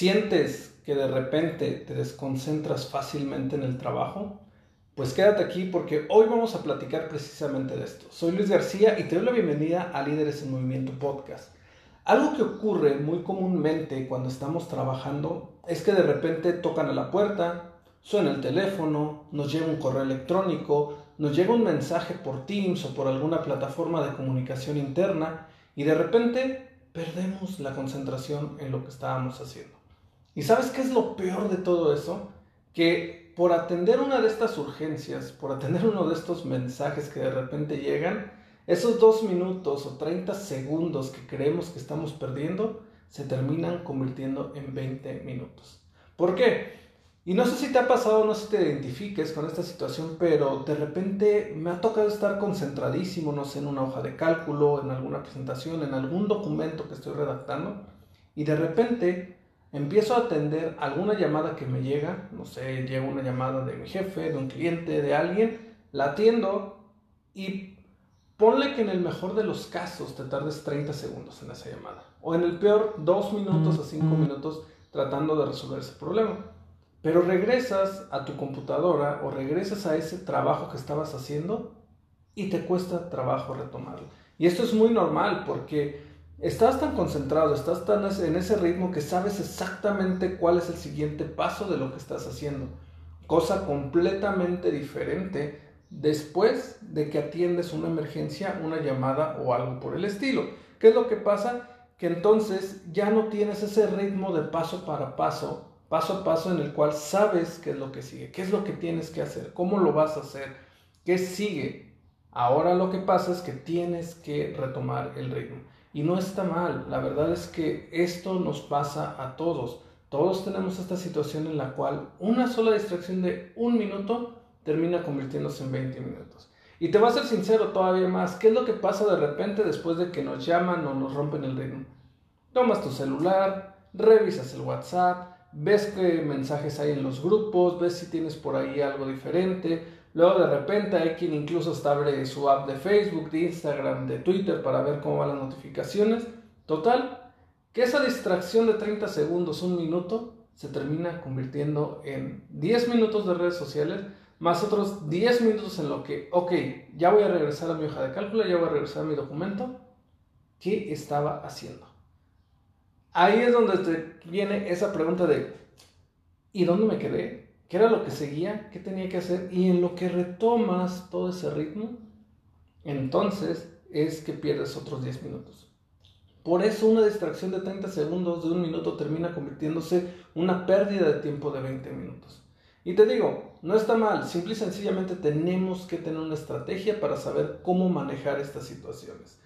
¿Sientes que de repente te desconcentras fácilmente en el trabajo? Pues quédate aquí porque hoy vamos a platicar precisamente de esto. Soy Luis García y te doy la bienvenida a Líderes en Movimiento Podcast. Algo que ocurre muy comúnmente cuando estamos trabajando es que de repente tocan a la puerta, suena el teléfono, nos llega un correo electrónico, nos llega un mensaje por Teams o por alguna plataforma de comunicación interna y de repente perdemos la concentración en lo que estábamos haciendo. ¿Y sabes qué es lo peor de todo eso? Que por atender una de estas urgencias, por atender uno de estos mensajes que de repente llegan, esos dos minutos o 30 segundos que creemos que estamos perdiendo se terminan convirtiendo en 20 minutos. ¿Por qué? Y no sé si te ha pasado, no sé si te identifiques con esta situación, pero de repente me ha tocado estar concentradísimo, no sé, en una hoja de cálculo, en alguna presentación, en algún documento que estoy redactando, y de repente empiezo a atender alguna llamada que me llega, no sé, llega una llamada de mi jefe, de un cliente, de alguien, la atiendo y ponle que en el mejor de los casos te tardes 30 segundos en esa llamada, o en el peor 2 minutos a 5 minutos tratando de resolver ese problema. Pero regresas a tu computadora o regresas a ese trabajo que estabas haciendo y te cuesta trabajo retomarlo. Y esto es muy normal porque Estás tan concentrado, estás tan en ese ritmo que sabes exactamente cuál es el siguiente paso de lo que estás haciendo. Cosa completamente diferente después de que atiendes una emergencia, una llamada o algo por el estilo. ¿Qué es lo que pasa? Que entonces ya no tienes ese ritmo de paso para paso, paso a paso en el cual sabes qué es lo que sigue, qué es lo que tienes que hacer, cómo lo vas a hacer, qué sigue. Ahora lo que pasa es que tienes que retomar el ritmo. Y no está mal, la verdad es que esto nos pasa a todos. Todos tenemos esta situación en la cual una sola distracción de un minuto termina convirtiéndose en 20 minutos. Y te voy a ser sincero todavía más, ¿qué es lo que pasa de repente después de que nos llaman o nos rompen el ritmo? Tomas tu celular, revisas el WhatsApp, ves qué mensajes hay en los grupos, ves si tienes por ahí algo diferente, Luego de repente hay quien incluso está abre su app de Facebook, de Instagram, de Twitter para ver cómo van las notificaciones. Total, que esa distracción de 30 segundos, un minuto, se termina convirtiendo en 10 minutos de redes sociales, más otros 10 minutos en lo que, ok, ya voy a regresar a mi hoja de cálculo, ya voy a regresar a mi documento. ¿Qué estaba haciendo? Ahí es donde te viene esa pregunta de, ¿y dónde me quedé? Qué era lo que seguía, qué tenía que hacer, y en lo que retomas todo ese ritmo, entonces es que pierdes otros 10 minutos. Por eso una distracción de 30 segundos, de un minuto, termina convirtiéndose una pérdida de tiempo de 20 minutos. Y te digo, no está mal, simple y sencillamente tenemos que tener una estrategia para saber cómo manejar estas situaciones.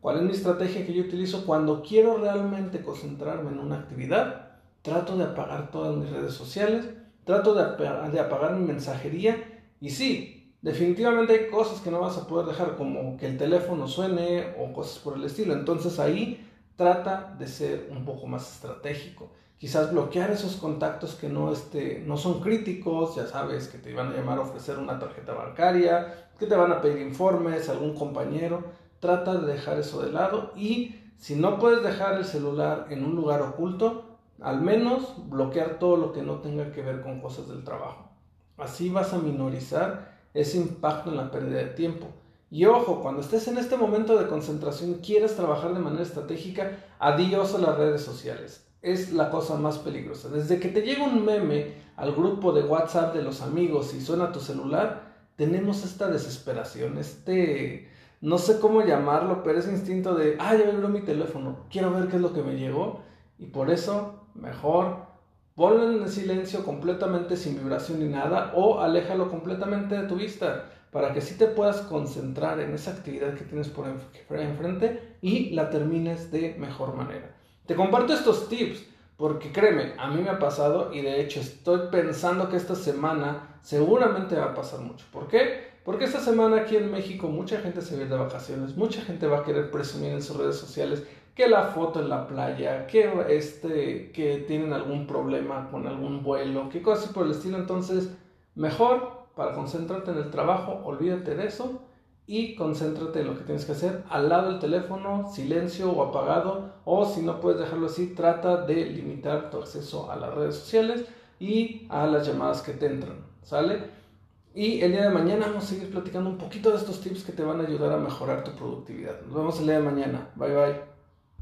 ¿Cuál es mi estrategia que yo utilizo cuando quiero realmente concentrarme en una actividad? Trato de apagar todas mis redes sociales, trato de, apagar mi mensajería y sí, definitivamente hay cosas que no vas a poder dejar, como que el teléfono suene o cosas por el estilo. Entonces ahí trata de ser un poco más estratégico. Quizás bloquear esos contactos que no, este, no son críticos, ya sabes, que te van a llamar a ofrecer una tarjeta bancaria, que te van a pedir informes, algún compañero. Trata de dejar eso de lado y si no puedes dejar el celular en un lugar oculto, al menos bloquear todo lo que no tenga que ver con cosas del trabajo. Así vas a minorizar ese impacto en la pérdida de tiempo. Y ojo, cuando estés en este momento de concentración, quieres trabajar de manera estratégica, adiós a las redes sociales. Es la cosa más peligrosa. Desde que te llega un meme al grupo de WhatsApp de los amigos y suena tu celular, tenemos esta desesperación, este, no sé cómo llamarlo, pero ese instinto de, ah, ya me mi teléfono, quiero ver qué es lo que me llegó. Y por eso mejor ponlo en silencio completamente sin vibración ni nada o aléjalo completamente de tu vista para que sí te puedas concentrar en esa actividad que tienes por enfrente y la termines de mejor manera. Te comparto estos tips porque créeme, a mí me ha pasado y de hecho estoy pensando que esta semana seguramente va a pasar mucho. ¿Por qué? Porque esta semana aquí en México mucha gente se va de vacaciones, mucha gente va a querer presumir en sus redes sociales que la foto en la playa, que, este, que tienen algún problema con algún vuelo, que cosas por el estilo. Entonces, mejor para concentrarte en el trabajo, olvídate de eso y concéntrate en lo que tienes que hacer al lado del teléfono, silencio o apagado, o si no puedes dejarlo así, trata de limitar tu acceso a las redes sociales y a las llamadas que te entran, ¿sale? Y el día de mañana vamos a seguir platicando un poquito de estos tips que te van a ayudar a mejorar tu productividad. Nos vemos el día de mañana. Bye bye.